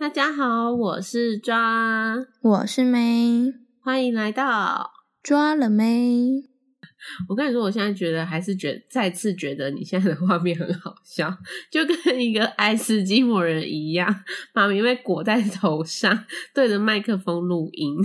大家好，我是抓，我是梅，欢迎来到。抓了妹。我跟你说，我现在觉得还是觉再次觉得你现在的画面很好笑，就跟一个爱斯基摩人一样，把棉被裹在头上，对着麦克风录音。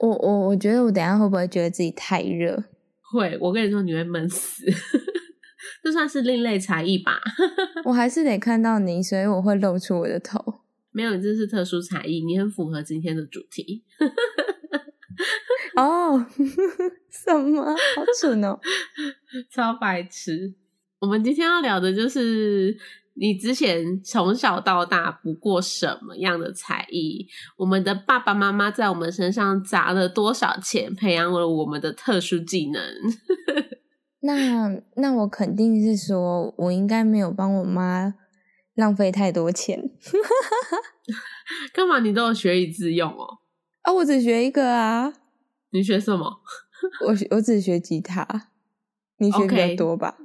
我我我觉得我等下会不会觉得自己太热？会，我跟你说你会闷死。这算是另类才艺吧？我还是得看到你，所以我会露出我的头。没有，你这是特殊才艺，你很符合今天的主题。哦，什么？好蠢哦，超白痴！我们今天要聊的就是你之前从小到大不过什么样的才艺？我们的爸爸妈妈在我们身上砸了多少钱，培养了我们的特殊技能？那那我肯定是说，我应该没有帮我妈浪费太多钱。干嘛？你都有学以致用哦？啊，我只学一个啊。你学什么？我我只学吉他，你学比较多吧？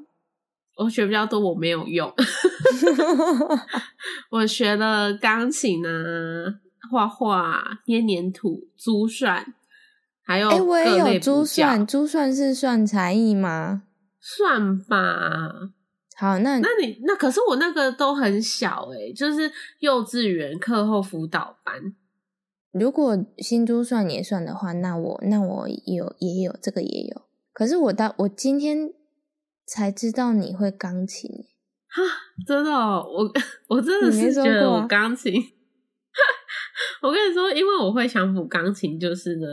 我学比较多，我没有用。我学了钢琴啊，画画、捏黏土、珠算，还有哎，我也有珠算。珠算是算才艺吗？算吧。好，那那你那可是我那个都很小哎，就是幼稚园课后辅导班。如果新珠算也算的话，那我那我有也有这个也有。可是我到我今天才知道你会钢琴，哈，真的，我 我真的是觉得我钢琴。我跟你说，因为我会想补钢琴，就是呢，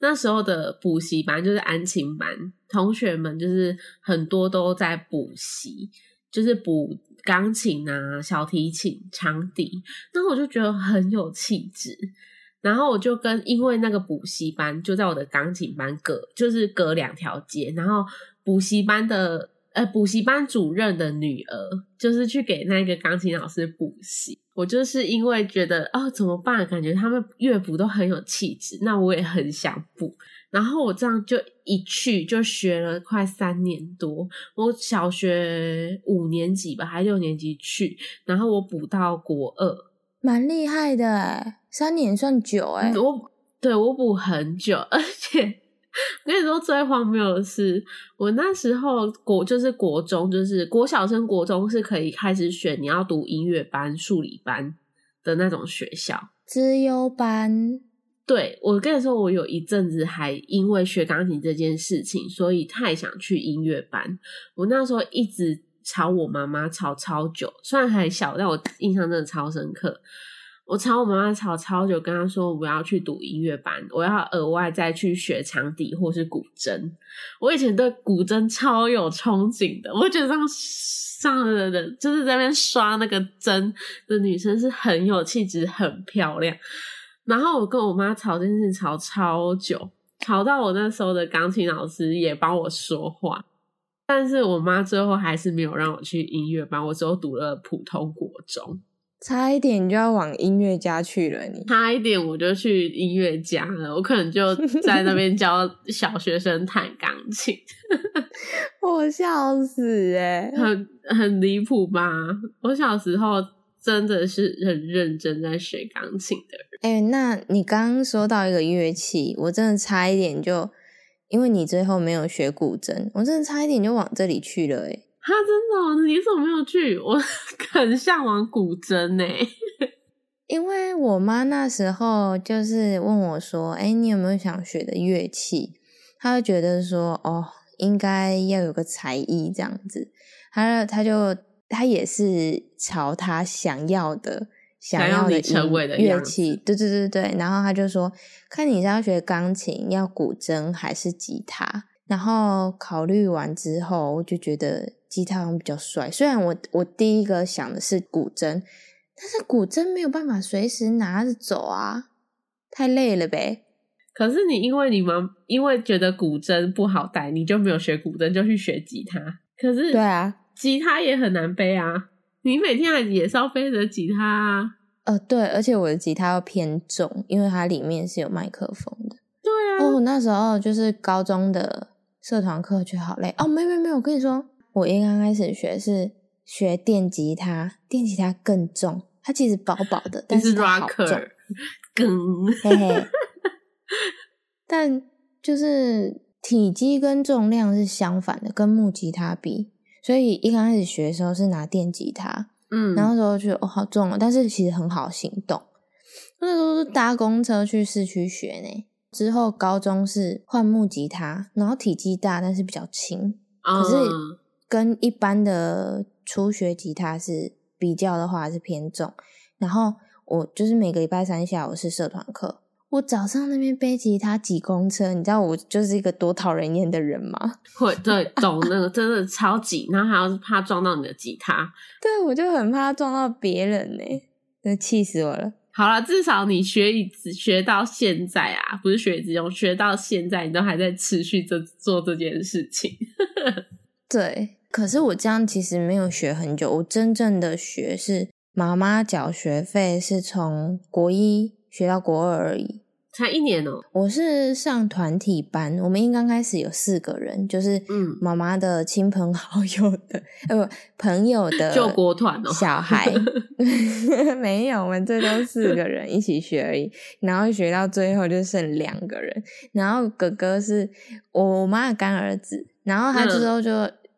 那时候的补习班就是安琴班，同学们就是很多都在补习，就是补钢琴啊、小提琴、长笛，那我就觉得很有气质。然后我就跟因为那个补习班就在我的钢琴班隔就是隔两条街，然后补习班的呃补习班主任的女儿就是去给那个钢琴老师补习。我就是因为觉得哦怎么办？感觉他们乐谱都很有气质，那我也很想补。然后我这样就一去就学了快三年多，我小学五年级吧还六年级去，然后我补到国二。蛮厉害的哎，三年算久哎。我对我补很久，而且我跟你说最荒谬的是，我那时候国就是国中，就是国小升国中是可以开始选你要读音乐班、数理班的那种学校，资优班。对我跟你说，我有一阵子还因为学钢琴这件事情，所以太想去音乐班。我那时候一直。吵我妈妈吵超久，虽然还小，但我印象真的超深刻。我吵我妈妈吵超久，跟她说我要去读音乐班，我要额外再去学长笛或是古筝。我以前对古筝超有憧憬的，我觉得上上的人就是在那边刷那个针的女生是很有气质、很漂亮。然后我跟我妈吵这件事吵超久，吵到我那时候的钢琴老师也帮我说话。但是我妈最后还是没有让我去音乐班，我只有读了普通国中，差一点就要往音乐家去了。你差一点我就去音乐家了，我可能就在那边教小学生弹钢琴，我笑死哎，很很离谱吧？我小时候真的是很认真在学钢琴的人。哎，那你刚刚说到一个乐器，我真的差一点就。因为你最后没有学古筝，我真的差一点就往这里去了哎！他，真的？你怎么没有去？我很向往古筝呢。因为我妈那时候就是问我说：“哎，你有没有想学的乐器？”她就觉得说：“哦，应该要有个才艺这样子。”她她就她也是朝她想要的。想要的乐器，对对对对，然后他就说，看你是要学钢琴、要古筝还是吉他。然后考虑完之后，我就觉得吉他比较帅。虽然我我第一个想的是古筝，但是古筝没有办法随时拿着走啊，太累了呗。可是你因为你们因为觉得古筝不好带，你就没有学古筝，就去学吉他。可是对啊，吉他也很难背啊。你每天也是要背着吉他啊，呃，对，而且我的吉他要偏重，因为它里面是有麦克风的。对啊。哦，那时候就是高中的社团课，觉得好累。哦，没没没有，我跟你说，我一刚开始学是学电吉他，电吉他更重，它其实薄薄的，但是好重。更，嘿嘿。但就是体积跟重量是相反的，跟木吉他比，所以一刚开始学的时候是拿电吉他。嗯，然后时候觉得哦好重哦，但是其实很好行动。那时候是搭公车去市区学呢。之后高中是换木吉他，然后体积大，但是比较轻。可是跟一般的初学吉他是比较的话是偏重。然后我就是每个礼拜三下午是社团课。我早上那边背吉他挤公车，你知道我就是一个多讨人厌的人吗？会，对，懂那个真的超挤，然后还要怕撞到你的吉他。对，我就很怕撞到别人呢，那气死我了。好了，至少你学以学到现在啊，不是学以致用，学到现在你都还在持续这做这件事情。对，可是我这样其实没有学很久，我真正的学是妈妈缴学费，是从国一学到国二而已。才一年哦！我是上团体班，我们一刚开始有四个人，就是嗯，妈妈的亲朋好友的，呃，不，朋友的救国团哦，小孩 没有，我们最多四个人一起学而已，然后学到最后就剩两个人，然后哥哥是我妈的干儿子，然后他之后就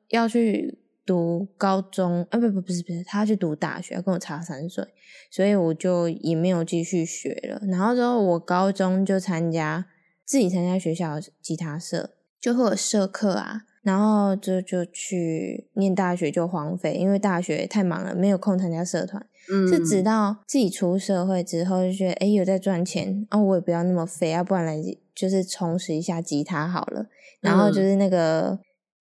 要去。读高中啊，不不不是不是，他去读大学，跟我差三岁，所以我就也没有继续学了。然后之后我高中就参加自己参加学校吉他社，就会有社课啊，然后就就去念大学就荒废，因为大学太忙了，没有空参加社团。嗯，是直到自己出社会之后，就觉得哎有在赚钱，啊我也不要那么废，啊不然来就是充实一下吉他好了。然后就是那个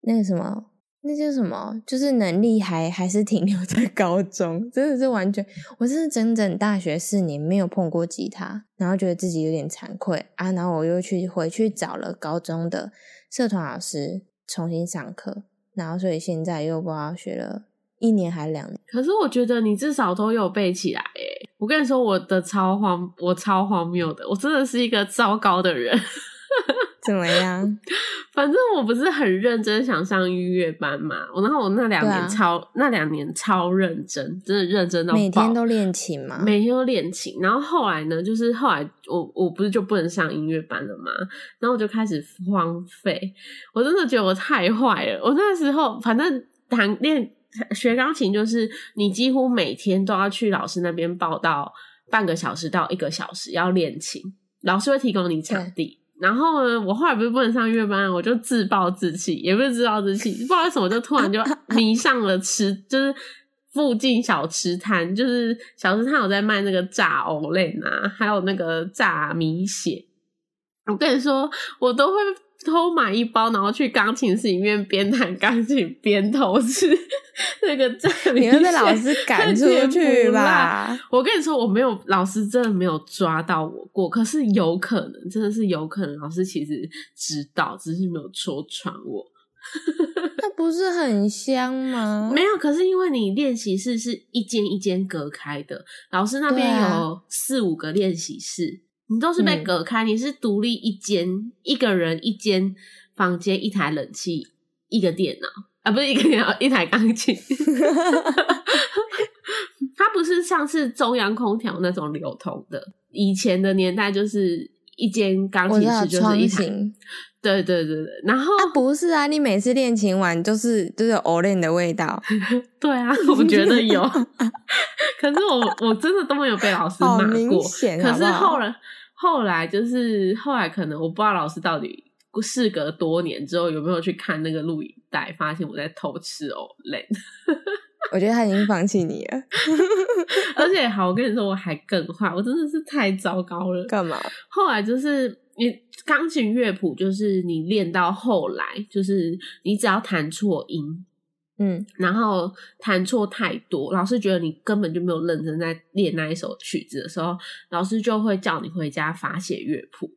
那个什么。那叫什么？就是能力还还是停留在高中，真的是完全，我真是整整大学四年没有碰过吉他，然后觉得自己有点惭愧啊，然后我又去回去找了高中的社团老师重新上课，然后所以现在又不知道学了一年还两年。可是我觉得你至少都有背起来诶我跟你说，我的超荒，我超荒谬的，我真的是一个糟糕的人。怎么样？反正我不是很认真想上音乐班嘛，我然后我那两年超那两年超认真，真的认真到每天都练琴嘛，每天都练琴。然后后来呢，就是后来我我不是就不能上音乐班了嘛，然后我就开始荒废。我真的觉得我太坏了。我那时候反正弹练学钢琴，就是你几乎每天都要去老师那边报到半个小时到一个小时要练琴，老师会提供你场地。然后呢，我后来不是不能上月班，我就自暴自弃，也不是自暴自弃，不知道为什么就突然就 迷上了吃，就是附近小吃摊，就是小吃摊有在卖那个炸藕类啊，还有那个炸米血。我跟你说，我都会。偷买一包，然后去钢琴室里面边弹钢琴边偷吃 那个炸米你会被老师赶出去吧？我跟你说，我没有老师真的没有抓到我过，可是有可能，真的是有可能，老师其实知道，只是没有戳穿我。那不是很香吗？没有，可是因为你练习室是一间一间隔开的，老师那边有四五个练习室。你都是被隔开，你是独立一间，一个人一间房间，一台冷气，一个电脑啊，不是一个电脑，一台钢琴。它不是像是中央空调那种流通的，以前的年代就是一间钢琴室就是一台。对对对对，然后不是啊，你每次练琴完就是就是 o l 的味道。对啊，我觉得有，可是我我真的都没有被老师骂过。可是后来。后来就是后来，可能我不知道老师到底事隔多年之后有没有去看那个录影带，发现我在偷吃哦累。我觉得他已经放弃你了。而且好，我跟你说，我还更坏，我真的是太糟糕了。干嘛？后来就是你钢琴乐谱，就是你练到后来，就是你只要弹错音。嗯，然后弹错太多，老师觉得你根本就没有认真在练那一首曲子的时候，老师就会叫你回家罚写乐谱。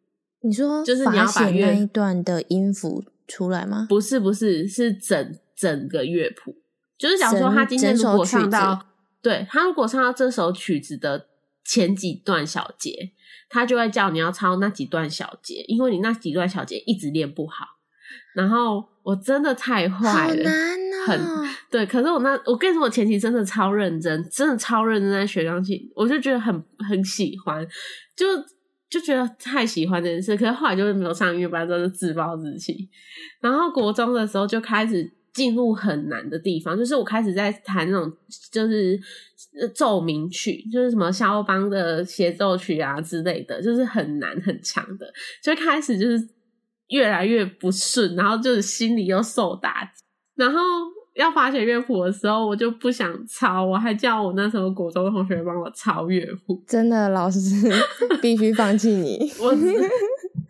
你说就是你要把那一段的音符出来吗？不是，不是，是整整个乐谱。就是假如说他今天如果唱到，对他如果唱到这首曲子的前几段小节，他就会叫你要抄那几段小节，因为你那几段小节一直练不好。然后我真的太坏了，很对。可是我那我跟你说，我前期真的超认真，真的超认真在学钢琴，我就觉得很很喜欢，就就觉得太喜欢这件事。可是后来就是没有上音乐班，真是自暴自弃。然后国中的时候就开始。进入很难的地方，就是我开始在弹那种就是奏鸣曲，就是什么肖邦的协奏曲啊之类的，就是很难很强的，就开始就是越来越不顺，然后就是心里又受打击。然后要发写乐谱的时候，我就不想抄，我还叫我那时候国中同学帮我抄乐谱。真的，老师 必须放弃你。我。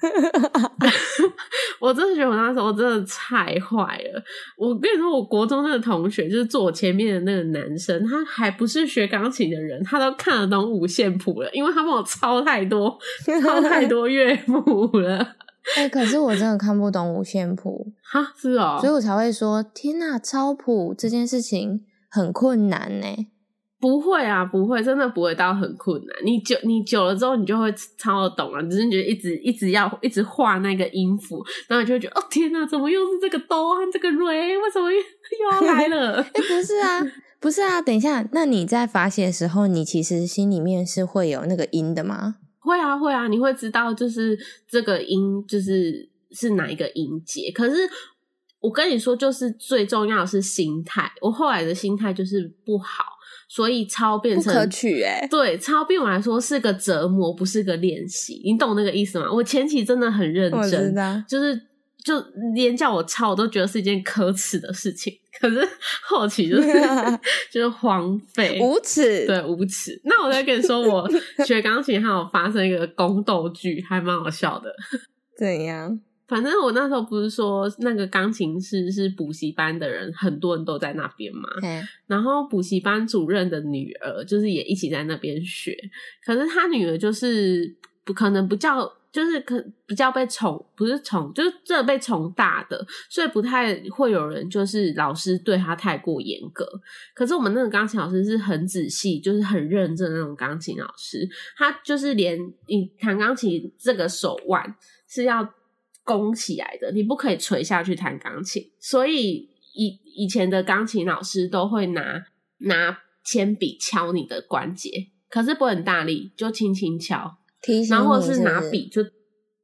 我真的觉得我那时候真的太坏了。我跟你说，我国中那个同学，就是坐我前面的那个男生，他还不是学钢琴的人，他都看得懂五线谱了，因为他帮我抄太多、抄太多乐谱了。哎，可是我真的看不懂五线谱，哈，是哦，所以我才会说，天呐，抄谱这件事情很困难呢。不会啊，不会，真的不会到很困难。你久你久了之后，你就会抄得懂了。只是觉得一直一直要一直画那个音符，然后你就会觉得哦天哪，怎么又是这个哆和这个瑞？为什么又又要来了？哎，不是啊，不是啊，等一下，那你在发写的时候，你其实心里面是会有那个音的吗？会啊，会啊，你会知道就是这个音就是是哪一个音节。可是我跟你说，就是最重要的是心态。我后来的心态就是不好。所以抄变成不可取哎，对，抄对我来说是个折磨，不是个练习。你懂那个意思吗？我前期真的很认真，就是就连叫我抄，我都觉得是一件可耻的事情。可是后期就是 就是荒废无耻，对无耻。那我再跟你说，我学钢琴还有发生一个宫斗剧，还蛮好笑的。怎样？反正我那时候不是说那个钢琴室是补习班的人，很多人都在那边嘛。然后补习班主任的女儿就是也一起在那边学，可是他女儿就是不可能不叫，就是可比较被宠，不是宠，就是这被宠大的，所以不太会有人就是老师对他太过严格。可是我们那个钢琴老师是很仔细，就是很认真的那种钢琴老师，他就是连你弹钢琴这个手腕是要。弓起来的，你不可以垂下去弹钢琴。所以以以前的钢琴老师都会拿拿铅笔敲你的关节，可是不很大力，就轻轻敲。提然后是拿笔就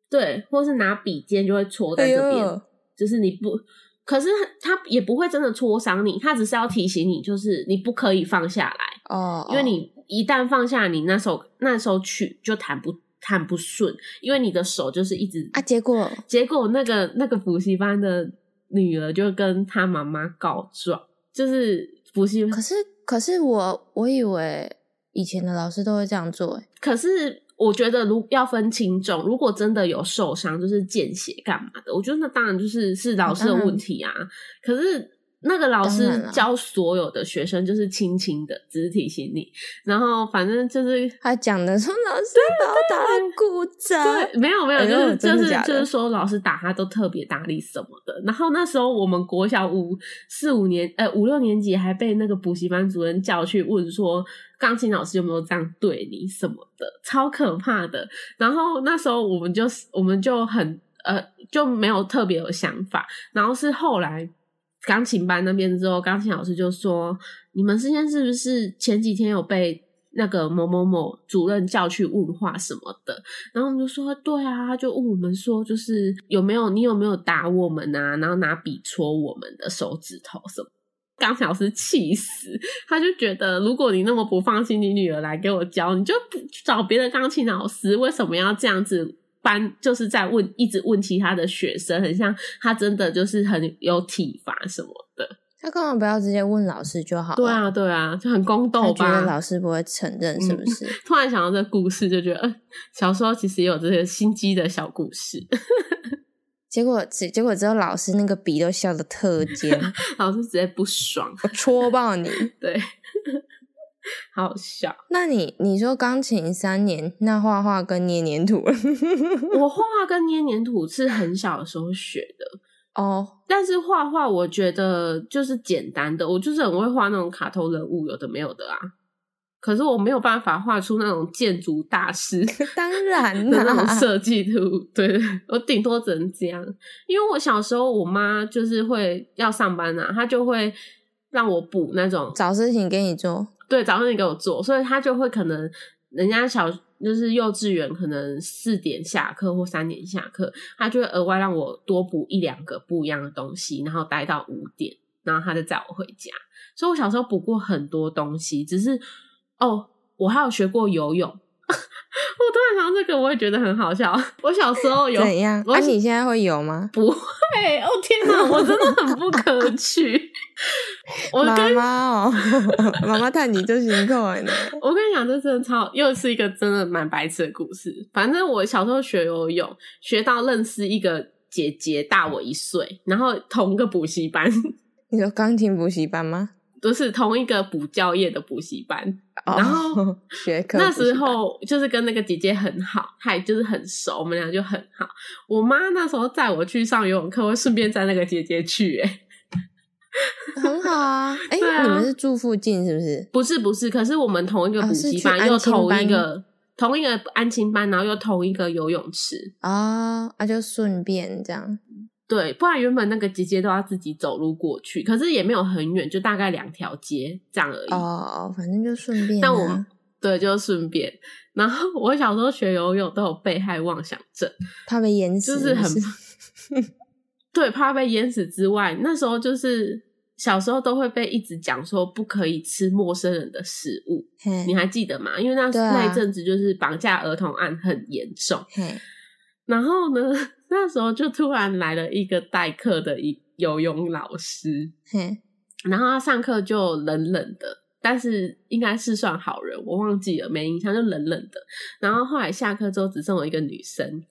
对，或是拿笔尖就会戳在这边，就是你不，可是他也不会真的戳伤你，他只是要提醒你，就是你不可以放下来哦，因为你一旦放下，你那首那首曲就弹不。弹不顺，因为你的手就是一直啊。结果，结果那个那个补习班的女儿就跟她妈妈告状，就是补习。可是，可是我我以为以前的老师都会这样做。可是我觉得，如要分轻重，如果真的有受伤，就是见血干嘛的？我觉得那当然就是是老师的问题啊。可是。那个老师教所有的学生就是轻轻的，只是提醒你。然后反正就是他讲的说老师把我打骨折，对，没有没有，就是就是就是说老师打他都特别大力什么的。然后那时候我们国小五四五年呃五六年级还被那个补习班主任叫去问说钢琴老师有没有这样对你什么的，超可怕的。然后那时候我们就我们就很呃就没有特别有想法。然后是后来。钢琴班那边之后，钢琴老师就说：“你们之间是不是前几天有被那个某某某主任叫去问话什么的？”然后我们就说：“对啊。”他就问我们说：“就是有没有你有没有打我们啊？然后拿笔戳我们的手指头什么？” 钢琴老师气死，他就觉得如果你那么不放心你女儿来给我教，你就不找别的钢琴老师，为什么要这样子？班就是在问，一直问其他的学生，很像他真的就是很有体罚什么的。他干嘛不要直接问老师就好？对啊，对啊，就很宫斗吧？觉得老师不会承认是不是？突然想到这故事，就觉得，小时候其实也有这些心机的小故事。结果，结结果之后，老师那个笔都笑的特尖，老师直接不爽，我戳爆你！对。好笑。那你你说钢琴三年，那画画跟捏黏土？我 画画跟捏黏土是很小的时候学的哦。但是画画，我觉得就是简单的，我就是很会画那种卡通人物，有的没有的啊。可是我没有办法画出那种建筑大师，当然的那种设计图。对，我顶多只能这样。因为我小时候，我妈就是会要上班啊，她就会让我补那种找事情给你做。对，早上你给我做，所以他就会可能人家小就是幼稚园，可能四点下课或三点下课，他就会额外让我多补一两个不一样的东西，然后待到五点，然后他就载我回家。所以我小时候补过很多东西，只是。哦，我还有学过游泳。我突然想到这个，我也觉得很好笑。我小时候有怎样？啊，你现在会游吗？不会。哦天哪，我真的很不可取。妈妈哦，妈妈探你这心痛呢。我跟你讲，这真的超，又是一个真的蛮白痴的故事。反正我小时候学游泳，学到认识一个姐姐，大我一岁，然后同个补习班。你说钢琴补习班吗？都是同一个补教业的补习班，然后学科那时候就是跟那个姐姐很好，还就是很熟，我们俩就很好。我妈那时候载我去上游泳课，会顺便载那个姐姐去，哎，很好啊。哎，你们是住附近是不是？不是不是，可是我们同一个补习班，又同一个同一个安亲班，然后又同一个游泳池啊，那就顺便这样。对，不然原本那个姐姐都要自己走路过去，可是也没有很远，就大概两条街这样而已。哦，反正就顺便。但我对，就顺便。然后我小时候学游泳都有被害妄想症，怕被淹死，就是很 对，怕被淹死之外，那时候就是小时候都会被一直讲说不可以吃陌生人的食物，你还记得吗？因为那那一阵子就是绑架儿童案很严重。然后呢？那时候就突然来了一个代课的一游泳老师，然后他上课就冷冷的，但是应该是算好人，我忘记了，没印象，就冷冷的。然后后来下课之后只剩我一个女生，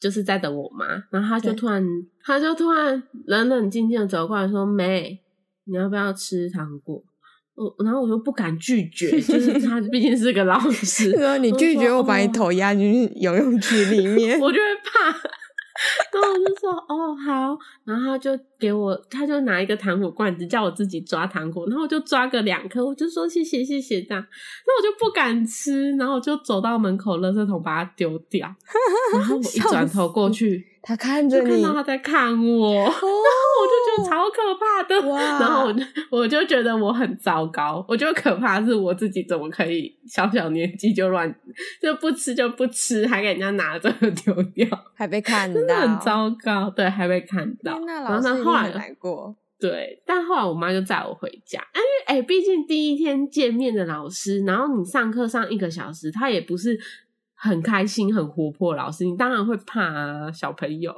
就是在等我妈，然后他就突然，他就突然冷冷静静的走过来说：“妹，你要不要吃糖果？”我然后我就不敢拒绝，就是他毕竟是个老师，你拒绝我把你头压进去游泳池里 面，我就会怕。然后我就说哦好，然后他就给我，他就拿一个糖果罐子叫我自己抓糖果，然后我就抓个两颗，我就说谢谢谢谢这样，那我就不敢吃，然后我就走到门口垃圾桶把它丢掉，然后我一转头过 去。他看着你，看到他在看我，然后我就觉得超可怕的。然后我就我就觉得我很糟糕。我觉得可怕是我自己怎么可以小小年纪就乱就不吃就不吃，还给人家拿着丢掉，还被看到，真的很糟糕。对，还被看到。然后呢，后来来过。对，但后来我妈就载我回家。因为哎，毕竟第一天见面的老师，然后你上课上一个小时，他也不是。很开心、很活泼，老师，你当然会怕啊，小朋友，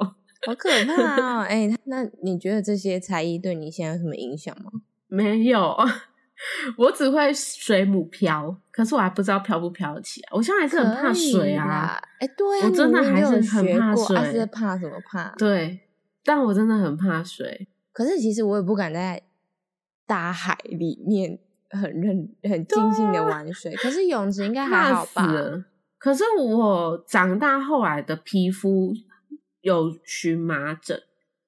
好可怕啊！哎，那你觉得这些才艺对你现在有什么影响吗？没有，我只会水母漂，可是我还不知道漂不漂得起来。我现在还是很怕水啊！哎，对啊，我真的还是很怕水，是怕什么怕？对，但我真的很怕水。可是其实我也不敢在大海里面很认、很尽兴的玩水。可是泳池应该 还好吧？可是我长大后来的皮肤有荨麻疹，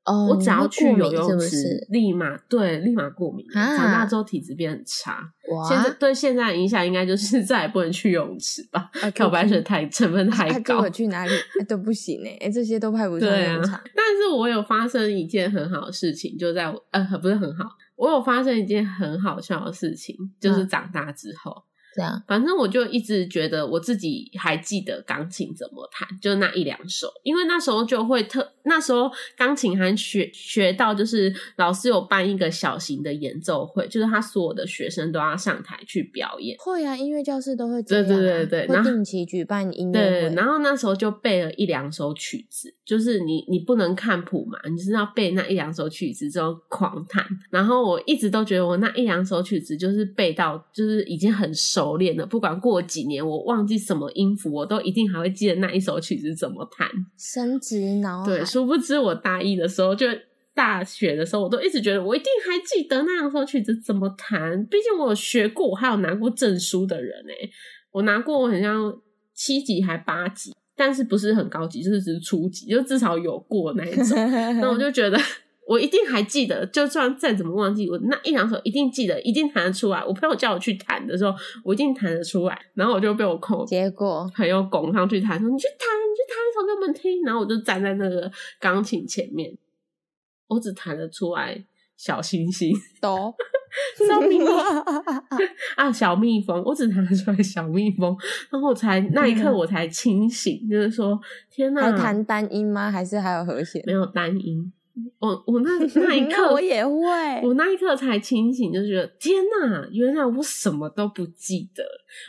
哦，我只要去游泳池，立马对，立马过敏。长大之后体质变很差，现在对现在影响应该就是再也不能去游泳池吧？漂白水太成分太高，我去哪里都不行哎，这些都派不上用场。但是我有发生一件很好的事情，就在我呃，不是很好，我有发生一件很好笑的事情，就是长大之后。这样，反正我就一直觉得我自己还记得钢琴怎么弹，就那一两首，因为那时候就会特，那时候钢琴还学学到，就是老师有办一个小型的演奏会，就是他所有的学生都要上台去表演。会啊，音乐教室都会对对对对，会定期举办音乐会。然后那时候就背了一两首曲子，就是你你不能看谱嘛，你是要背那一两首曲子之后狂弹。然后我一直都觉得我那一两首曲子就是背到，就是已经很熟。熟练了，不管过几年，我忘记什么音符，我都一定还会记得那一首曲子怎么弹。升职脑对，殊不知我大一的时候，就大学的时候，我都一直觉得我一定还记得那两首曲子怎么弹。毕竟我有学过，我还有拿过证书的人哎，我拿过我好像七级还八级，但是不是很高级，就是只是初级，就至少有过那一种。那我就觉得我一定还记得，就算再怎么忘记，我那一两首一定记得，一定弹得出来。我朋友叫我去弹的时候，我一定弹得出来。然后我就被我控，结果朋友拱上去弹，说：“你去弹，你去弹一首给我们听。”然后我就站在那个钢琴前面，我只弹得出来小星星，哆，小蜜蜂 啊，小蜜蜂，我只弹得出来小蜜蜂。然后我才那一刻我才清醒，就是说，天哪！还弹单音吗？还是还有和弦？没有单音。我我那那一 刻我也会，我那一刻才清醒，就觉得天哪，原来我什么都不记得。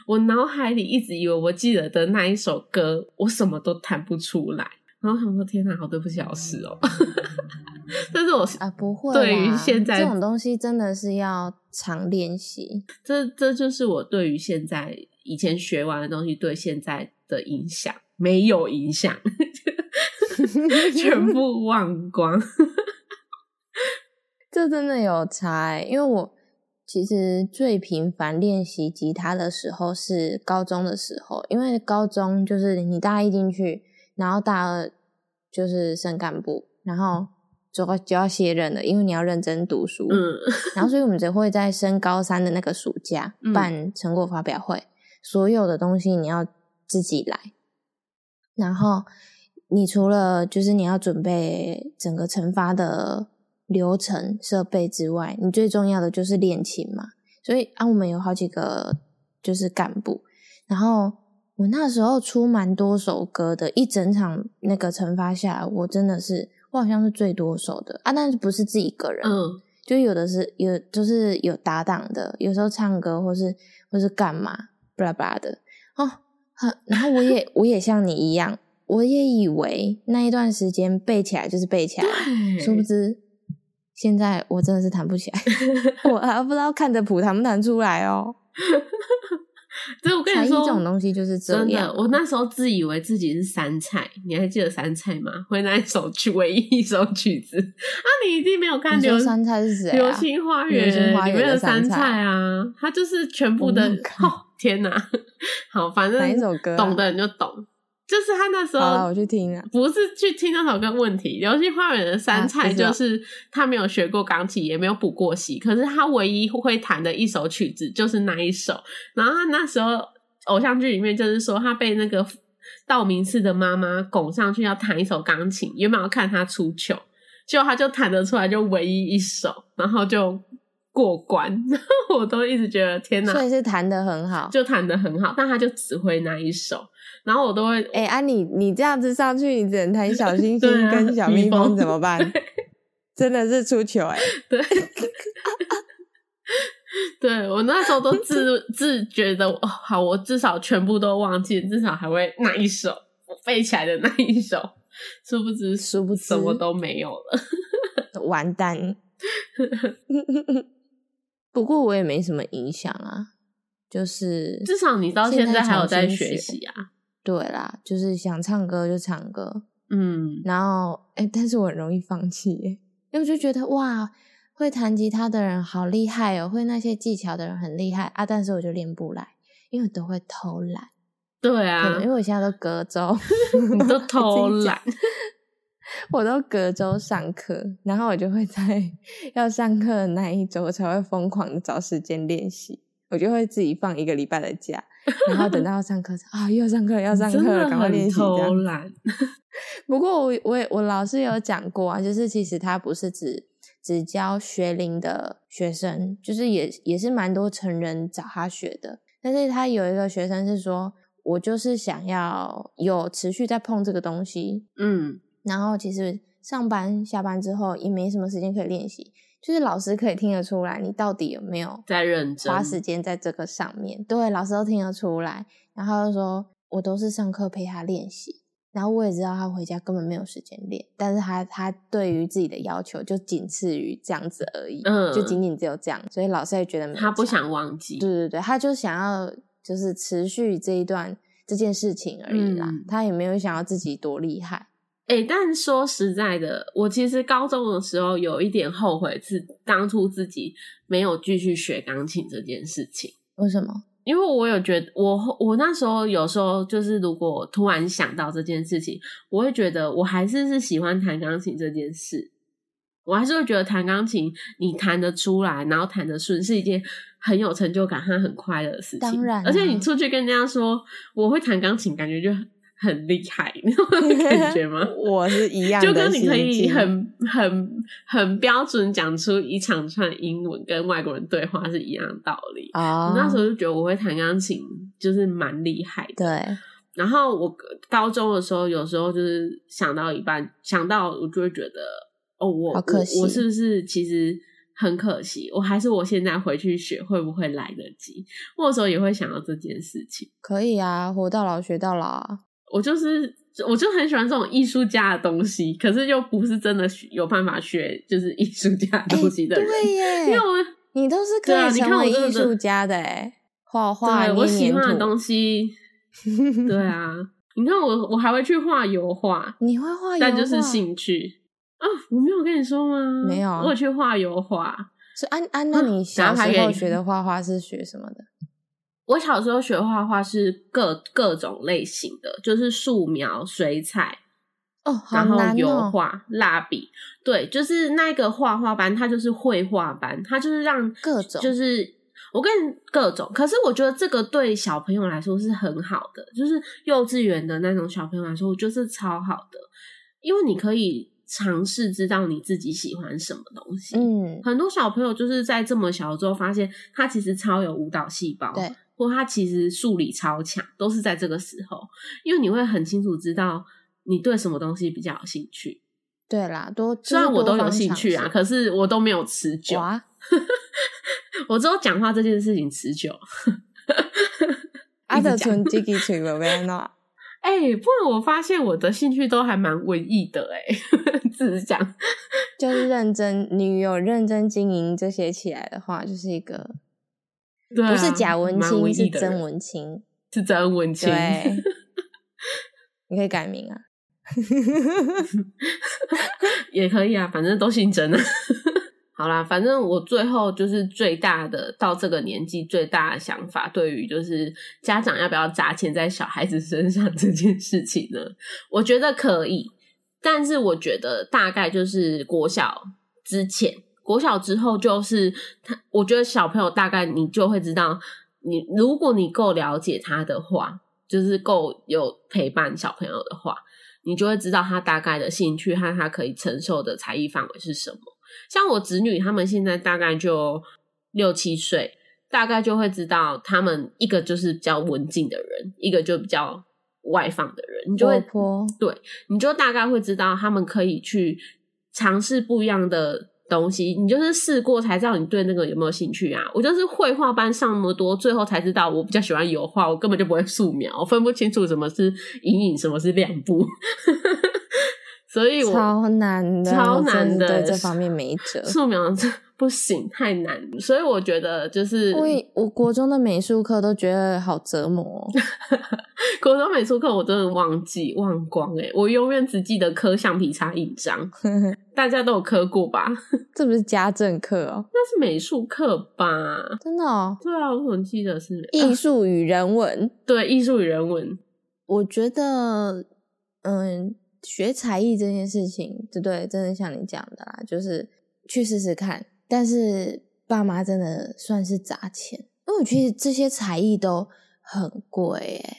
我脑海里一直以为我记得的那一首歌，我什么都弹不出来。然后想说，天哪，好对不起老师哦。但是我啊，不会。对于现在这种东西，真的是要常练习。这这就是我对于现在以前学完的东西对现在的影响，没有影响。全部忘光，这真的有差。因为我其实最频繁练习吉他的时候是高中的时候，因为高中就是你大一进去，然后大二就是升干部，然后就要就要卸任了，因为你要认真读书。嗯，然后所以我们只会在升高三的那个暑假办成果发表会，所有的东西你要自己来，然后。你除了就是你要准备整个惩罚的流程设备之外，你最重要的就是练琴嘛。所以啊，我们有好几个就是干部，然后我那时候出蛮多首歌的，一整场那个惩罚下来，我真的是我好像是最多首的啊，但是不是自己一个人，嗯，就有的是有就是有搭档的，有时候唱歌或是或是干嘛巴拉巴拉的哦，然后我也我也像你一样。我也以为那一段时间背起来就是背起来，殊不知现在我真的是弹不起来，我还不知道看着谱弹不弹出来哦。所以我跟你说，这种东西就是真的。我那时候自以为自己是山菜，你还记得山菜吗？会那一首曲，唯一一首曲子啊！你一定没有看《流山菜》是谁？《流星花园》里面的山菜啊，它就是全部的。天哪！好，反正哪一首歌，懂的人就懂。就是他那时候，我去听啊，不是去听那首歌问题。流星花园的杉菜就是他没有学过钢琴，也没有补过习，可是他唯一会弹的一首曲子就是那一首。然后他那时候偶像剧里面就是说，他被那个道明寺的妈妈拱上去要弹一首钢琴，原本要看他出糗，结果他就弹得出来，就唯一一首，然后就过关。然 后我都一直觉得天哪，所以是弹的很好，就弹的很好，但他就只会那一首。然后我都会哎，啊你你这样子上去，你只能弹小星星跟小蜜蜂怎么办？真的是出糗哎！对，对我那时候都自 自觉的哦，好，我至少全部都忘记，至少还会那一首我背起来的那一首，殊不知殊不知什么都没有了，完蛋！不过我也没什么影响啊，就是至少你到现在还有在学习啊。对啦，就是想唱歌就唱歌，嗯，然后哎，但是我很容易放弃，因为我就觉得哇，会弹吉他的人好厉害哦，会那些技巧的人很厉害啊，但是我就练不来，因为都会偷懒。对啊，因为我现在都隔周，你都偷懒，我都隔周上课，然后我就会在 要上课的那一周才会疯狂的找时间练习，我就会自己放一个礼拜的假。然后等 到上课啊，又上课要上课，赶快练习。不过我我我老师有讲过啊，就是其实他不是只只教学龄的学生，就是也也是蛮多成人找他学的。但是他有一个学生是说，我就是想要有持续在碰这个东西，嗯，然后其实上班下班之后也没什么时间可以练习。就是老师可以听得出来，你到底有没有在认真花时间在这个上面？对，老师都听得出来。然后就说，我都是上课陪他练习，然后我也知道他回家根本没有时间练，但是他他对于自己的要求就仅次于这样子而已，嗯，就仅仅只有这样，所以老师也觉得他不想忘记，对对对，他就想要就是持续这一段这件事情而已啦，他也没有想要自己多厉害。哎，但说实在的，我其实高中的时候有一点后悔，是当初自己没有继续学钢琴这件事情。为什么？因为我有觉得，我我那时候有时候就是，如果突然想到这件事情，我会觉得我还是是喜欢弹钢琴这件事。我还是会觉得弹钢琴，你弹得出来，然后弹得顺，是一件很有成就感和很快乐的事情。当然，而且你出去跟人家说我会弹钢琴，感觉就很厉害，你有感觉吗？我是一样，就跟你可以很很很标准讲出一长串英文跟外国人对话是一样的道理啊。那时候就觉得我会弹钢琴就是蛮厉害的。对。然后我高中的时候，有时候就是想到一半，想到我就会觉得。哦，我我我是不是其实很可惜？我还是我现在回去学会不会来得及？我有时候也会想到这件事情。可以啊，活到老学到老啊！我就是我就很喜欢这种艺术家的东西，可是又不是真的有办法学，就是艺术家东西的人。对耶，因为我你都是可以成为艺术家的哎，画画，我喜欢的东西。对啊，你看我我还会去画油画，你会画，但就是兴趣。啊，我没有跟你说吗？没有，我去画油画。是安安，那你小时候学的画画是学什么的？我小时候学画画是各各种类型的，就是素描、水彩哦，然后油画、蜡笔。对，就是那个画画班，它就是绘画班，它就是让各种，就是我跟各种。可是我觉得这个对小朋友来说是很好的，就是幼稚园的那种小朋友来说，我觉得是超好的，因为你可以。尝试知道你自己喜欢什么东西。嗯，很多小朋友就是在这么小的时候发现他其实超有舞蹈细胞，对，或他其实数理超强，都是在这个时候，因为你会很清楚知道你对什么东西比较有兴趣。对啦，多虽然我都有兴趣啊，可是我都没有持久。我只有讲话这件事情持久。阿德纯自己吹不变喏。哎，不然我发现我的兴趣都还蛮文艺的哎，自讲就是认真，你有认真经营这些起来的话，就是一个不是假文青，是真文青，是真文青。对，你可以改名啊，也可以啊，反正都姓真的。好啦，反正我最后就是最大的到这个年纪最大的想法，对于就是家长要不要砸钱在小孩子身上这件事情呢？我觉得可以，但是我觉得大概就是国小之前，国小之后就是他，我觉得小朋友大概你就会知道，你如果你够了解他的话，就是够有陪伴小朋友的话，你就会知道他大概的兴趣和他可以承受的才艺范围是什么。像我侄女，他们现在大概就六七岁，大概就会知道他们一个就是比较文静的人，一个就比较外放的人，你就会对，你就大概会知道他们可以去尝试不一样的东西。你就是试过才知道你对那个有没有兴趣啊？我就是绘画班上那么多，最后才知道我比较喜欢油画，我根本就不会素描，我分不清楚什么是阴影，什么是亮部。所以我超难的，超难的，这方面没辙。素描不行，太难。所以我觉得就是，我我国中的美术课都觉得好折磨。国中美术课我真的忘记忘光哎，我永远只记得刻橡皮擦印章。大家都有刻过吧？这不是家政课哦，那是美术课吧？真的哦？对啊，我怎么记得是艺术与人文？对，艺术与人文。我觉得，嗯。学才艺这件事情，对对，真的像你讲的啦，就是去试试看。但是爸妈真的算是砸钱，因为我觉得这些才艺都很贵诶。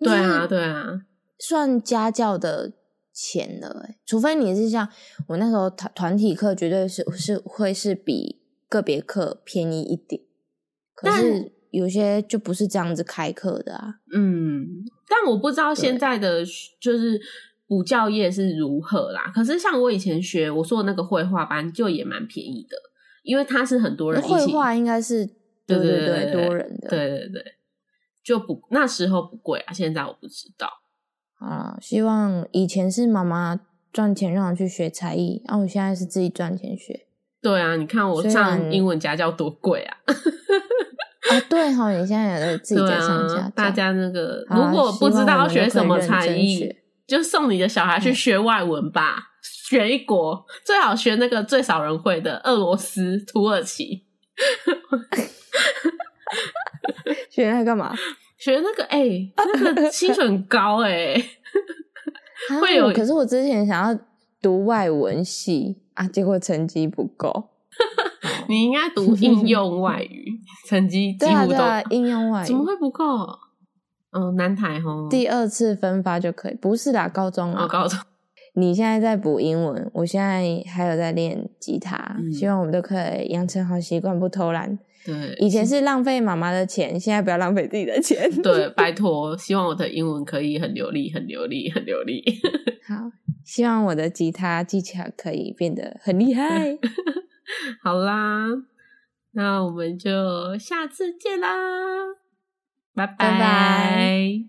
对啊，对啊，算家教的钱了诶。除非你是像我那时候团团体课，绝对是是会是比个别课便宜一点。可是有些就不是这样子开课的啊。嗯，但我不知道现在的就是。补教业是如何啦？可是像我以前学我说的那个绘画班，就也蛮便宜的，因为它是很多人一起。绘画应该是对对对多人的，对对对，就不那时候不贵啊，现在我不知道。啊，希望以前是妈妈赚钱让我去学才艺，然后我现在是自己赚钱学。对啊，你看我上英文家教多贵啊！啊，对哈，你现在也在自己在上家，大家那个如果不知道要学什么才艺。就送你的小孩去学外文吧，选一国最好学那个最少人会的俄罗斯、土耳其。学那干嘛？学那个哎，那个薪水很高哎。会有，可是我之前想要读外文系，啊，结果成绩不够。你应该读应用外语，成绩几乎都应用外语，怎么会不够？嗯，南台吼，第二次分发就可以，不是啦，高中啊，高中。你现在在补英文，我现在还有在练吉他，希望我们都可以养成好习惯，不偷懒。对，以前是浪费妈妈的钱，现在不要浪费自己的钱。对，拜托，希望我的英文可以很流利，很流利，很流利。好，希望我的吉他技巧可以变得很厉害。好啦，那我们就下次见啦，拜拜。